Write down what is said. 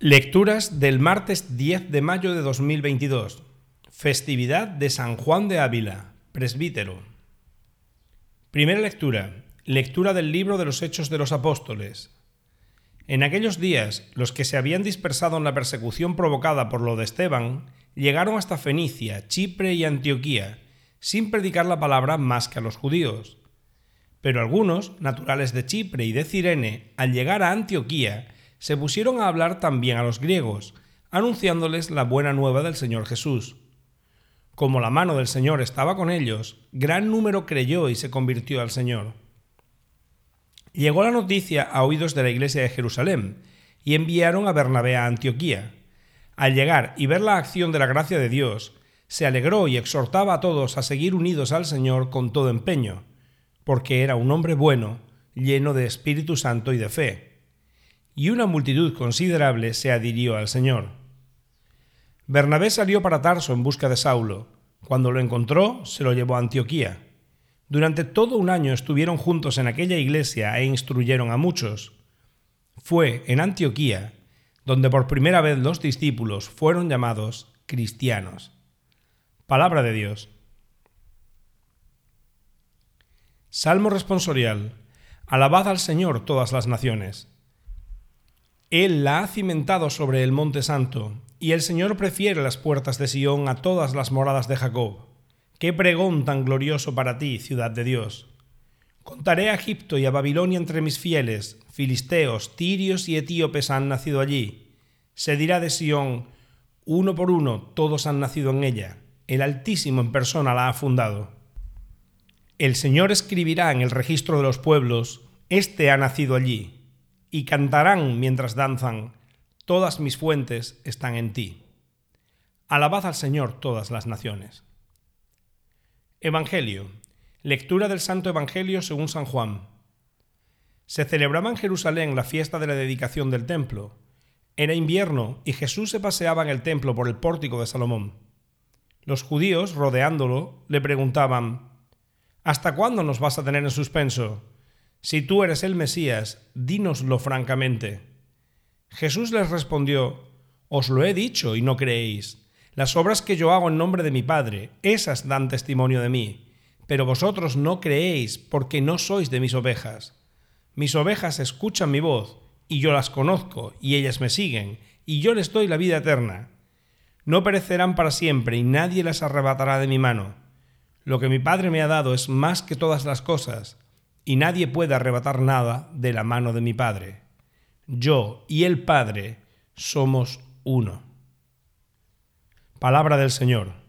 Lecturas del martes 10 de mayo de 2022. Festividad de San Juan de Ávila, presbítero. Primera lectura. Lectura del libro de los Hechos de los Apóstoles. En aquellos días, los que se habían dispersado en la persecución provocada por lo de Esteban, llegaron hasta Fenicia, Chipre y Antioquía, sin predicar la palabra más que a los judíos. Pero algunos, naturales de Chipre y de Cirene, al llegar a Antioquía, se pusieron a hablar también a los griegos, anunciándoles la buena nueva del Señor Jesús. Como la mano del Señor estaba con ellos, gran número creyó y se convirtió al Señor. Llegó la noticia a oídos de la iglesia de Jerusalén, y enviaron a Bernabé a Antioquía. Al llegar y ver la acción de la gracia de Dios, se alegró y exhortaba a todos a seguir unidos al Señor con todo empeño, porque era un hombre bueno, lleno de Espíritu Santo y de fe y una multitud considerable se adhirió al Señor. Bernabé salió para Tarso en busca de Saulo. Cuando lo encontró, se lo llevó a Antioquía. Durante todo un año estuvieron juntos en aquella iglesia e instruyeron a muchos. Fue en Antioquía donde por primera vez los discípulos fueron llamados cristianos. Palabra de Dios. Salmo responsorial. Alabad al Señor todas las naciones. Él la ha cimentado sobre el monte santo, y el Señor prefiere las puertas de Sión a todas las moradas de Jacob. Qué pregón tan glorioso para ti, ciudad de Dios. Contaré a Egipto y a Babilonia entre mis fieles, filisteos, tirios y etíopes han nacido allí. Se dirá de Sión, uno por uno todos han nacido en ella, el Altísimo en persona la ha fundado. El Señor escribirá en el registro de los pueblos, Este ha nacido allí y cantarán mientras danzan, todas mis fuentes están en ti. Alabad al Señor todas las naciones. Evangelio. Lectura del Santo Evangelio según San Juan. Se celebraba en Jerusalén la fiesta de la dedicación del templo. Era invierno y Jesús se paseaba en el templo por el pórtico de Salomón. Los judíos, rodeándolo, le preguntaban, ¿Hasta cuándo nos vas a tener en suspenso? Si tú eres el Mesías, dínoslo francamente. Jesús les respondió, Os lo he dicho y no creéis. Las obras que yo hago en nombre de mi Padre, esas dan testimonio de mí, pero vosotros no creéis porque no sois de mis ovejas. Mis ovejas escuchan mi voz, y yo las conozco, y ellas me siguen, y yo les doy la vida eterna. No perecerán para siempre, y nadie las arrebatará de mi mano. Lo que mi Padre me ha dado es más que todas las cosas, y nadie puede arrebatar nada de la mano de mi Padre. Yo y el Padre somos uno. Palabra del Señor.